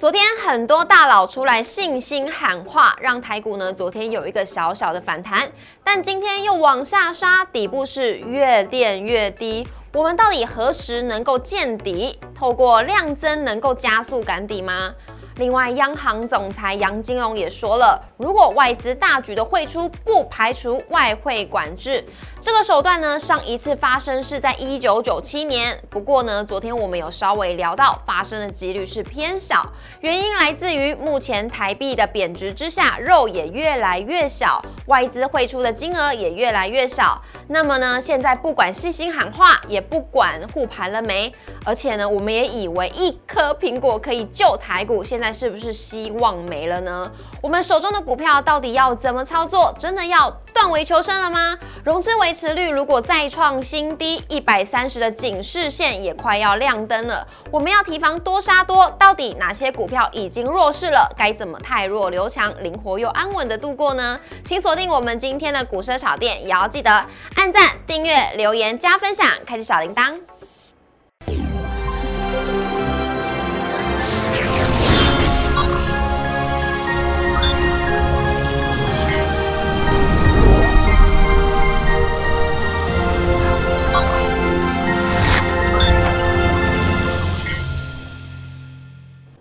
昨天很多大佬出来信心喊话，让台股呢昨天有一个小小的反弹，但今天又往下杀，底部是越垫越低。我们到底何时能够见底？透过量增能够加速赶底吗？另外，央行总裁杨金龙也说了，如果外资大举的汇出，不排除外汇管制。这个手段呢，上一次发生是在一九九七年。不过呢，昨天我们有稍微聊到，发生的几率是偏小，原因来自于目前台币的贬值之下，肉也越来越小，外资汇出的金额也越来越少。那么呢，现在不管细心喊话，也不管护盘了没，而且呢，我们也以为一颗苹果可以救台股，现在。是不是希望没了呢？我们手中的股票到底要怎么操作？真的要断尾求生了吗？融资维持率如果再创新低，一百三十的警示线也快要亮灯了。我们要提防多杀多，到底哪些股票已经弱势了？该怎么太弱留强，灵活又安稳的度过呢？请锁定我们今天的股市炒店，也要记得按赞、订阅、留言、加分享，开启小铃铛。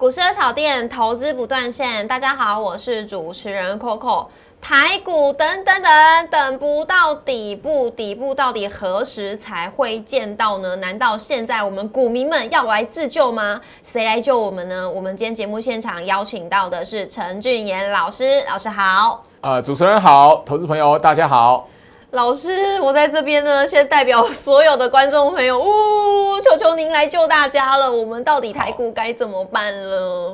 股市炒店投资不断线，大家好，我是主持人 Coco。台股等等等等不到底部，底部到底何时才会见到呢？难道现在我们股民们要来自救吗？谁来救我们呢？我们今天节目现场邀请到的是陈俊言老师，老师好。呃，主持人好，投资朋友大家好。老师，我在这边呢，先代表所有的观众朋友，呜，求求您来救大家了！我们到底台股该怎么办呢？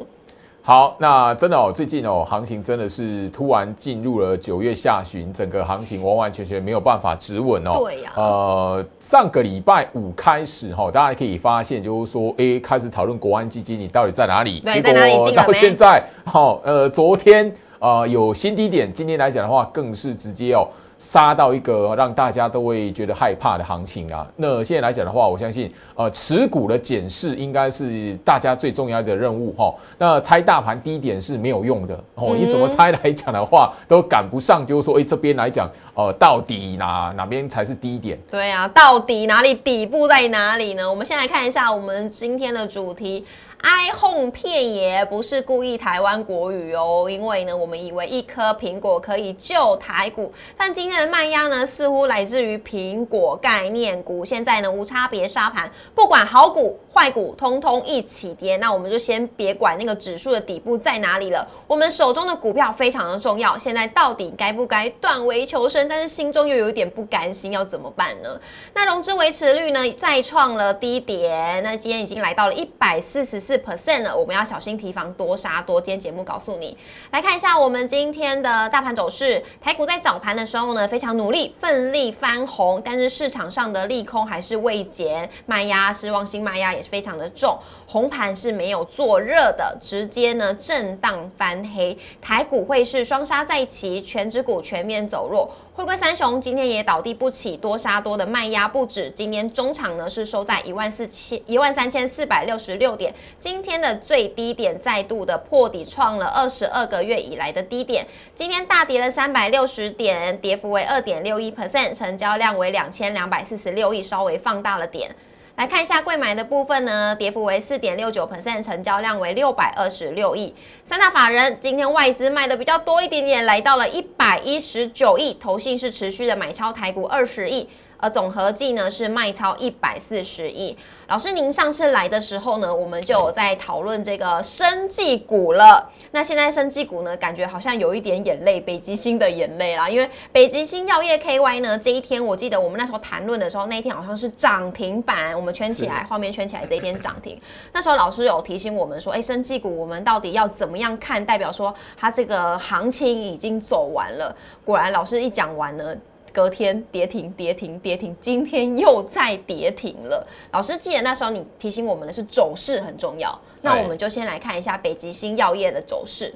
好，那真的哦，最近哦，行情真的是突然进入了九月下旬，整个行情完完全全没有办法止稳哦。对呀。呃，上个礼拜五开始哈，大家可以发现，就是说，哎，开始讨论国安基金，你到底在哪里？结果到现在，好，呃，昨天啊有新低点，今天来讲的话，更是直接哦。杀到一个让大家都会觉得害怕的行情啊！那现在来讲的话，我相信呃持股的检视应该是大家最重要的任务哈。那猜大盘低点是没有用的哦，你怎么猜来讲的话都赶不上，就是说哎这边来讲呃到底哪哪边才是低点？对啊，到底哪里底部在哪里呢？我们先来看一下我们今天的主题。iPhone 片也不是故意台湾国语哦，因为呢，我们以为一颗苹果可以救台股，但今天的卖压呢，似乎来自于苹果概念股。现在呢，无差别杀盘，不管好股坏股，通通一起跌。那我们就先别管那个指数的底部在哪里了，我们手中的股票非常的重要。现在到底该不该断尾求生？但是心中又有一点不甘心，要怎么办呢？那融资维持率呢，再创了低点，那今天已经来到了一百四十四。percent 了，我们要小心提防多杀多。今天节目告诉你，来看一下我们今天的大盘走势。台股在早盘的时候呢，非常努力，奋力翻红，但是市场上的利空还是未减，卖压失望心卖压也非常的重，红盘是没有做热的，直接呢震荡翻黑。台股会是双杀在齐，全指股全面走弱。汇归三雄今天也倒地不起，多杀多的卖压不止。今天中场呢是收在一万四千一万三千四百六十六点，今天的最低点再度的破底，创了二十二个月以来的低点。今天大跌了三百六十点，跌幅为二点六一 percent，成交量为两千两百四十六亿，稍微放大了点。来看一下贵买的部分呢，跌幅为四点六九 percent，成交量为六百二十六亿。三大法人今天外资卖的比较多一点点，来到了一百一十九亿，投信是持续的买超台股二十亿，而总合计呢是卖超一百四十亿。老师，您上次来的时候呢，我们就有在讨论这个生技股了。那现在生技股呢，感觉好像有一点眼泪，北极星的眼泪啦。因为北极星药业 KY 呢，这一天我记得我们那时候谈论的时候，那一天好像是涨停板，我们圈起来，画面圈起来，这一天涨停。那时候老师有提醒我们说，哎，生技股我们到底要怎么样看？代表说它这个行情已经走完了。果然，老师一讲完呢。隔天跌停，跌停，跌停，今天又再跌停了。老师记得那时候你提醒我们的是走势很重要，那我们就先来看一下北极星药业的走势，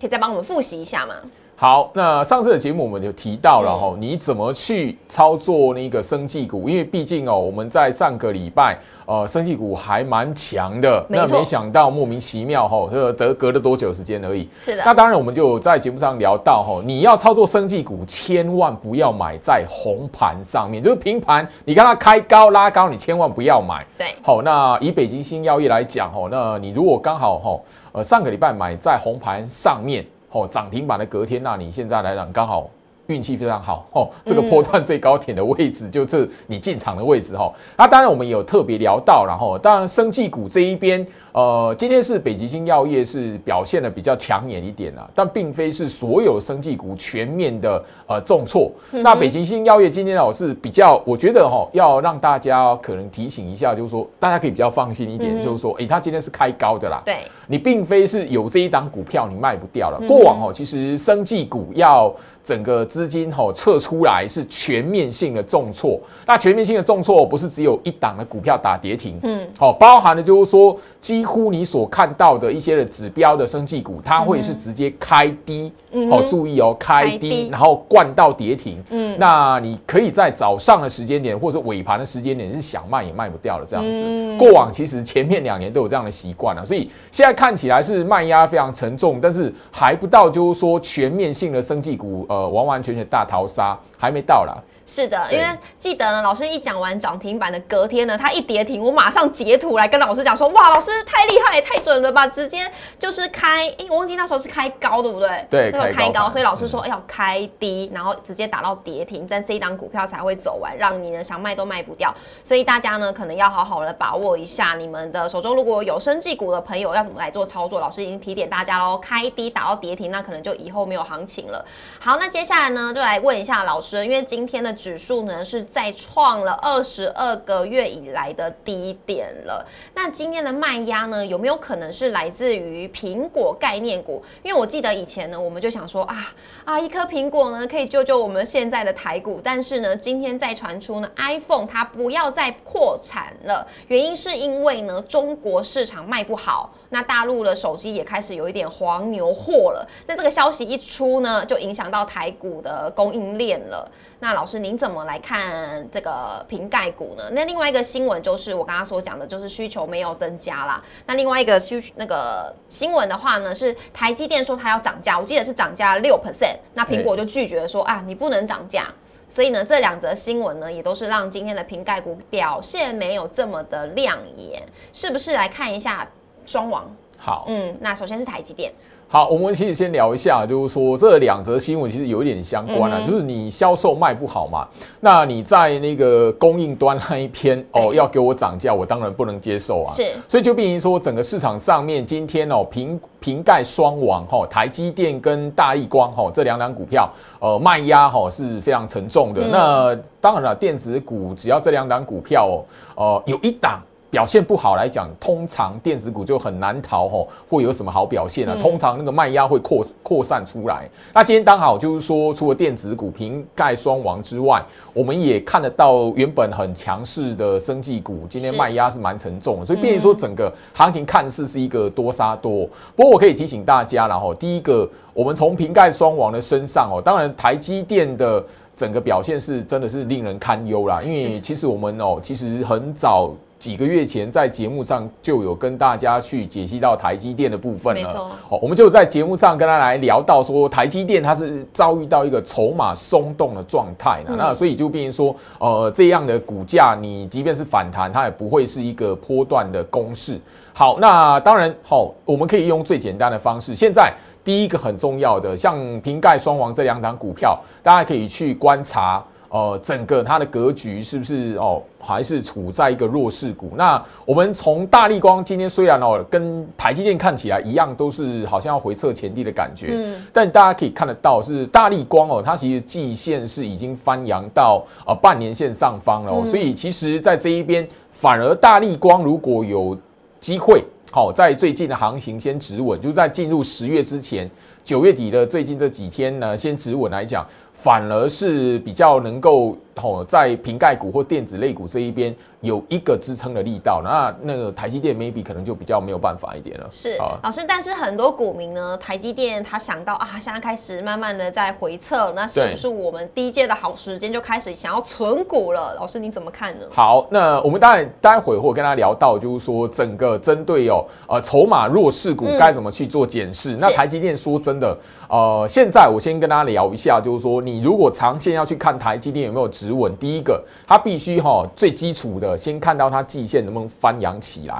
可以再帮我们复习一下吗？好，那上次的节目我们就提到了哈，你怎么去操作那个生技股？因为毕竟哦，我们在上个礼拜，呃，生技股还蛮强的，那没想到莫名其妙哈，这得隔了多久时间而已。是的。那当然，我们就在节目上聊到哈，你要操作生技股，千万不要买在红盘上面，就是平盘，你看它开高拉高，你千万不要买。对。好，那以北极星药业来讲哈，那你如果刚好哈，呃，上个礼拜买在红盘上面。哦，涨停板的隔天，那你现在来讲刚好运气非常好哦。这个波段最高点的位置就是你进场的位置哈。那当然我们有特别聊到，然后当然生技股这一边。呃，今天是北极星药业是表现的比较抢眼一点啊，但并非是所有生技股全面的呃重挫。那北极星药业今天呢，我是比较，我觉得哈，要让大家可能提醒一下，就是说大家可以比较放心一点，就是说，哎，它今天是开高的啦。对，你并非是有这一档股票你卖不掉了。过往哦，其实生技股要整个资金哈撤出来是全面性的重挫。那全面性的重挫不是只有一档的股票打跌停，嗯，好，包含的就是说基。几乎你所看到的一些的指标的生技股，它会是直接开低，好注意哦，开低，然后灌到跌停。嗯，那你可以在早上的时间点或者尾盘的时间点是想卖也卖不掉了这样子。过往其实前面两年都有这样的习惯了，所以现在看起来是卖压非常沉重，但是还不到就是说全面性的生技股，呃，呃完完全全大逃杀还没到了。是的，因为记得呢，老师一讲完涨停板的隔天呢，它一跌停，我马上截图来跟老师讲说，哇，老师太厉害，太准了吧，直接就是开，哎，我忘记那时候是开高，对不对？对，那个开高，所以老师说要开低，然后直接打到跌停，在这一档股票才会走完，让你呢想卖都卖不掉。所以大家呢可能要好好的把握一下，你们的手中如果有生技股的朋友要怎么来做操作，老师已经提点大家喽，开低打到跌停，那可能就以后没有行情了。好，那接下来呢就来问一下老师，因为今天的。指数呢是再创了二十二个月以来的低点了。那今天的卖压呢，有没有可能是来自于苹果概念股？因为我记得以前呢，我们就想说啊啊，一颗苹果呢可以救救我们现在的台股。但是呢，今天再传出呢，iPhone 它不要再扩产了，原因是因为呢，中国市场卖不好。那大陆的手机也开始有一点黄牛货了。那这个消息一出呢，就影响到台股的供应链了。那老师您怎么来看这个瓶盖股呢？那另外一个新闻就是我刚刚所讲的，就是需求没有增加啦。那另外一个需那个新闻的话呢，是台积电说它要涨价，我记得是涨价六 percent。那苹果就拒绝说啊，你不能涨价。所以呢，这两则新闻呢，也都是让今天的瓶盖股表现没有这么的亮眼，是不是？来看一下。双王好，嗯，那首先是台积电。好，我们其实先聊一下，就是说这两则新闻其实有一点相关啊，就是你销售卖不好嘛，那你在那个供应端那一篇哦，要给我涨价，我当然不能接受啊。是，所以就变成说整个市场上面今天哦，瓶瓶盖双王哈，台积电跟大力光哈这两档股票，呃，卖压哈是非常沉重的。那当然了，电子股只要这两档股票哦，呃，有一档。表现不好来讲，通常电子股就很难逃吼，会有什么好表现啊？通常那个卖压会扩扩散出来。那今天刚好就是说，除了电子股瓶盖双王之外，我们也看得到原本很强势的生技股，今天卖压是蛮沉重，所以变成说整个行情看似是一个多杀多。不过我可以提醒大家，然后第一个，我们从瓶盖双王的身上哦，当然台积电的整个表现是真的是令人堪忧啦，因为其实我们哦，其实很早。几个月前，在节目上就有跟大家去解析到台积电的部分了。好，我们就在节目上跟他来聊到说，台积电它是遭遇到一个筹码松动的状态呢。那所以就变成说，呃，这样的股价，你即便是反弹，它也不会是一个波段的公式。好，那当然好，我们可以用最简单的方式。现在第一个很重要的，像瓶盖双王这两档股票，大家可以去观察。呃，整个它的格局是不是哦，还是处在一个弱势股？那我们从大力光今天虽然哦，跟台积电看起来一样，都是好像要回撤前低的感觉，嗯，但大家可以看得到，是大力光哦，它其实季线是已经翻扬到呃半年线上方了，所以其实在这一边，反而大力光如果有机会，好在最近的行情先止稳，就在进入十月之前。九月底的最近这几天呢，先止稳来讲，反而是比较能够哦，在瓶盖股或电子类股这一边。有一个支撑的力道，那那个台积电 maybe 可能就比较没有办法一点了。是老师，但是很多股民呢，台积电他想到啊，现在开始慢慢的在回撤，那是不是我们第一届的好时间就开始想要存股了？老师你怎么看呢？好，那我们当然待会会跟他聊到，就是说整个针对哦呃筹码弱势股该怎么去做检视。那台积电说真的，呃，现在我先跟大家聊一下，就是说你如果长线要去看台积电有没有止稳，第一个它必须哈最基础的。先看到它季线能不能翻扬起来，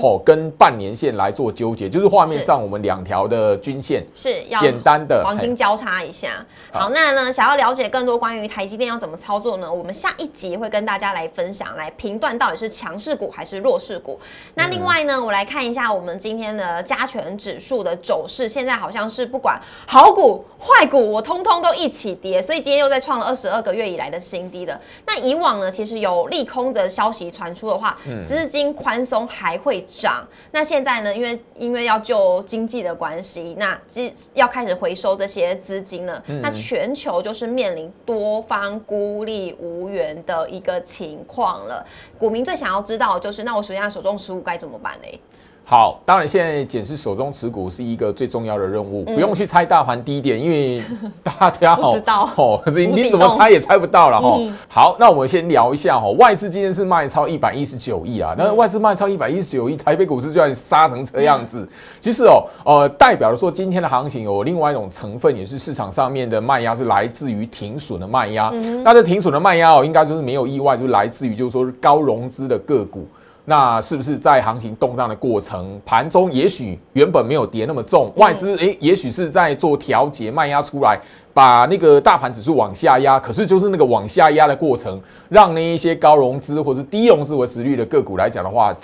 吼，跟半年线来做纠结，就是画面上我们两条的均线是要简单的黄金交叉一下。好，那呢，想要了解更多关于台积电要怎么操作呢？我们下一集会跟大家来分享，来评断到底是强势股还是弱势股。那另外呢，我来看一下我们今天的加权指数的走势，现在好像是不管好股坏股，我通通都一起跌，所以今天又在创了二十二个月以来的新低了。那以往呢，其实有利空的消息。传出的话，资金宽松还会涨。那现在呢？因为因为要救经济的关系，那基要开始回收这些资金了。那全球就是面临多方孤立无援的一个情况了。股民最想要知道就是，那我手下手中持股该怎么办呢？好，当然现在检视手中持股是一个最重要的任务，不用去猜大盘低点，因为大家 好，哦，你你怎么猜也猜不到了哈。好，那我们先聊一下哈，外资今天是卖超一百一十九亿啊，那外资卖超一百一十九亿，台北股市居然杀成这样子，其实哦，呃，代表了说今天的行情有另外一种成分，也是市场上面的卖压是来自于停损的卖压，那这停损的卖压哦，应该就是没有意外，就是来自于就是说是高融资的个股。那是不是在行情动荡的过程，盘中也许原本没有跌那么重，外资诶，也许是在做调节卖压出来，把那个大盘指数往下压，可是就是那个往下压的过程，让那一些高融资或者低融资为持率的个股来讲的话。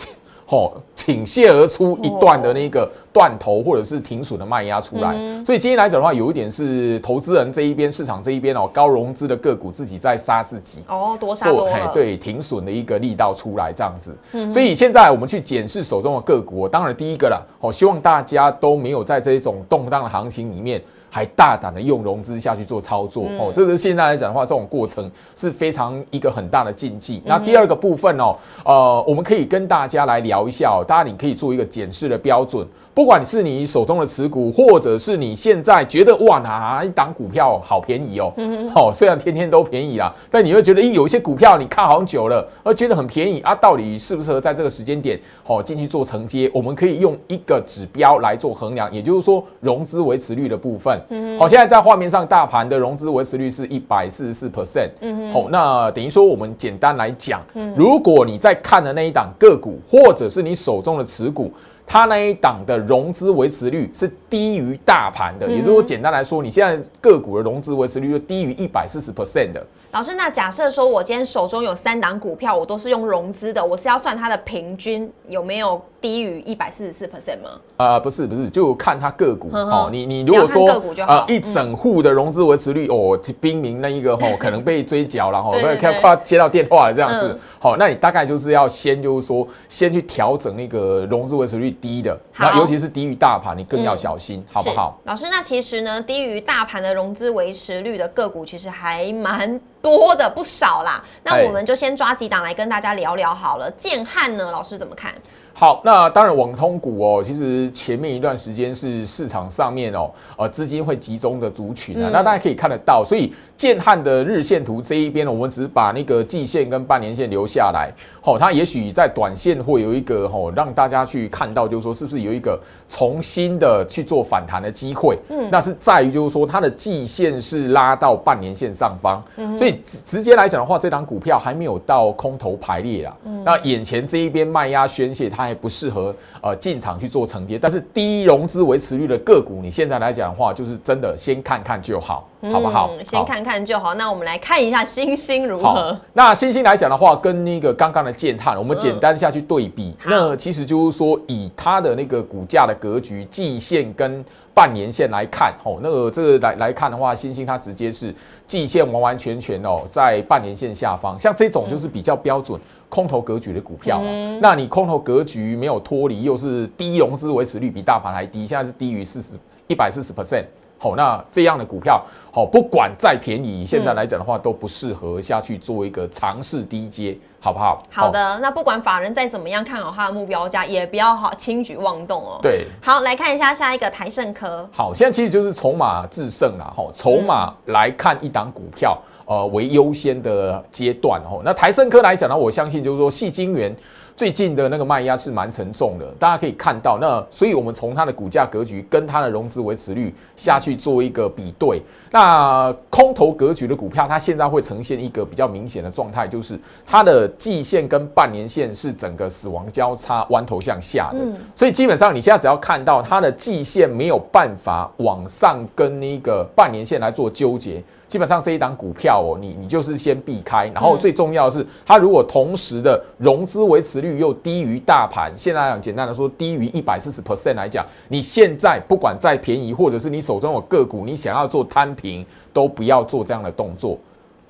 哦，倾泻而出一段的那个断头或者是停损的卖压出来，所以今天来讲的话，有一点是投资人这一边、市场这一边哦，高融资的个股自己在杀自己。哦，多杀多了，对，停损的一个力道出来这样子。所以现在我们去检视手中的个股，当然第一个了，哦，希望大家都没有在这一种动荡的行情里面。还大胆的用融资下去做操作哦，这个现在来讲的话，这种过程是非常一个很大的禁忌。那第二个部分哦，呃，我们可以跟大家来聊一下哦，大家你可以做一个检视的标准。不管是你手中的持股，或者是你现在觉得哇哪一档股票好便宜哦，好，虽然天天都便宜啦，但你会觉得，咦，有一些股票你看好久了，而觉得很便宜啊，到底适不适合在这个时间点好进去做承接？我们可以用一个指标来做衡量，也就是说融资维持率的部分。好，现在在画面上，大盘的融资维持率是一百四十四 percent。嗯好，那等于说我们简单来讲，如果你在看的那一档个股，或者是你手中的持股。它那一档的融资维持率是低于大盘的，也就是说，简单来说，你现在个股的融资维持率就低于一百四十 percent 的。老师，那假设说我今天手中有三档股票，我都是用融资的，我是要算它的平均有没有低于一百四十四 percent 吗？啊，不是不是，就看它个股哦。你你如果说呃一整户的融资维持率哦，冰明那一个哦，可能被追缴了哦，快快接到电话了这样子。好，那你大概就是要先就是说先去调整那个融资维持率低的，那尤其是低于大盘，你更要小心，好不好？老师，那其实呢，低于大盘的融资维持率的个股，其实还蛮。多的不少啦，那我们就先抓几档来跟大家聊聊好了。建汉呢，老师怎么看？好，那当然网通股哦，其实前面一段时间是市场上面哦，呃，资金会集中的族群啊，那大家可以看得到，所以建汉的日线图这一边呢，我们只是把那个季线跟半年线留下来，好，它也许在短线会有一个吼，让大家去看到，就是说是不是有一个重新的去做反弹的机会，嗯，那是在于就是说它的季线是拉到半年线上方，嗯，所以直直接来讲的话，这档股票还没有到空头排列啊，嗯，那眼前这一边卖压宣泄它。还不适合呃进场去做承接，但是低融资维持率的个股，你现在来讲的话，就是真的先看看就好，好不好？先看看就好。那我们来看一下星星如何。那星星来讲的话，跟那个刚刚的建探，我们简单下去对比，那其实就是说，以它的那个股价的格局，季线跟半年线来看，哦，那个这个来来看的话，星星它直接是季线完完全全哦在半年线下方，像这种就是比较标准。空头格局的股票嘛。那你空头格局没有脱离，又是低融资维持率比大盘还低，现在是低于四十一百四十 percent。好，那这样的股票，好，不管再便宜，现在来讲的话，都不适合下去做一个尝试低阶，好不好？好的，那不管法人再怎么样看好它的目标价，也不要好轻举妄动哦。对，好，来看一下下一个台盛科。好，现在其实就是筹码制胜啦，哈，筹码来看一档股票，呃，为优先的阶段，哦。那台盛科来讲呢，我相信就是说，细晶圆。最近的那个卖压是蛮沉重的，大家可以看到，那所以我们从它的股价格局跟它的融资维持率下去做一个比对，那空头格局的股票，它现在会呈现一个比较明显的状态，就是它的季线跟半年线是整个死亡交叉弯头向下的，所以基本上你现在只要看到它的季线没有办法往上跟那个半年线来做纠结。基本上这一档股票哦，你你就是先避开，然后最重要的是，它如果同时的融资维持率又低于大盘，现在讲简单的说，低于一百四十 percent 来讲，你现在不管再便宜，或者是你手中有个股，你想要做摊平，都不要做这样的动作。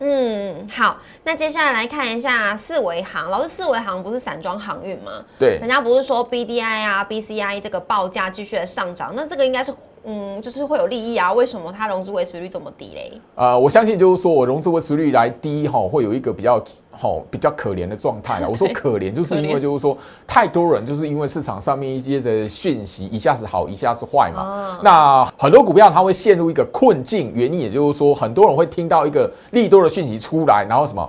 嗯，好，那接下来来看一下四维行，老师，四维行不是散装航运吗？对，人家不是说 B D I 啊、B C I 这个报价继续的上涨，那这个应该是。嗯，就是会有利益啊？为什么它融资维持率这么低嘞？呃，我相信就是说我融资维持率来低哈，会有一个比较好比较可怜的状态啊。我说可怜，就是因为就是说太多人就是因为市场上面一些的讯息一下子好，一下子坏嘛。那很多股票它会陷入一个困境，原因也就是说很多人会听到一个利多的讯息出来，然后什么？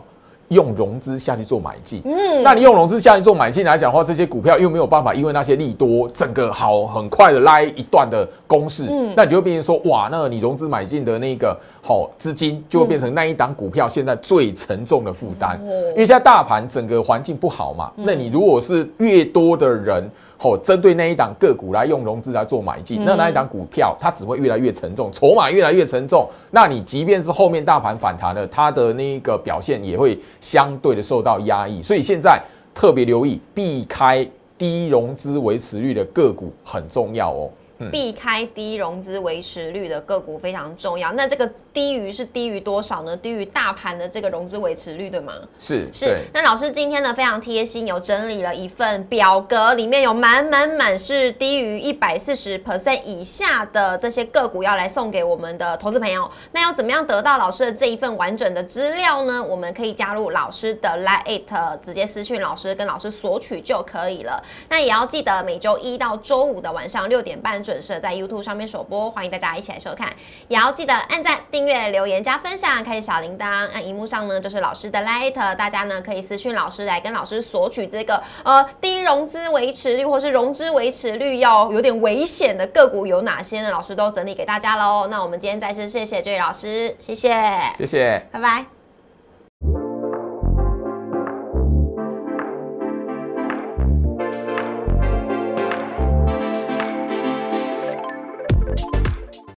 用融资下去做买进，嗯，那你用融资下去做买进来讲的话，这些股票又没有办法，因为那些利多，整个好很快的拉一段的攻势，嗯，那你就变成说，哇，那你融资买进的那个好资金就会变成那一档股票现在最沉重的负担，因为现在大盘整个环境不好嘛，那你如果是越多的人。哦，针对那一档个股来用融资来做买进，那那一档股票它只会越来越沉重，筹码越来越沉重。那你即便是后面大盘反弹了，它的那个表现也会相对的受到压抑。所以现在特别留意，避开低融资维持率的个股很重要哦。避开低融资维持率的个股非常重要。那这个低于是低于多少呢？低于大盘的这个融资维持率，对吗？是是。那老师今天呢非常贴心，有整理了一份表格，里面有满满满是低于一百四十 percent 以下的这些个股要来送给我们的投资朋友。那要怎么样得到老师的这一份完整的资料呢？我们可以加入老师的 Lite，直接私讯老师，跟老师索取就可以了。那也要记得每周一到周五的晚上六点半准。准时在 YouTube 上面首播，欢迎大家一起来收看，也要记得按赞、订阅、留言、加分享，开启小铃铛。那荧幕上呢，就是老师的 Light，大家呢可以私讯老师来跟老师索取这个呃低融资维持率或是融资维持率要有点危险的个股有哪些呢？老师都整理给大家喽。那我们今天再次谢谢这位老师，谢谢，谢谢，拜拜。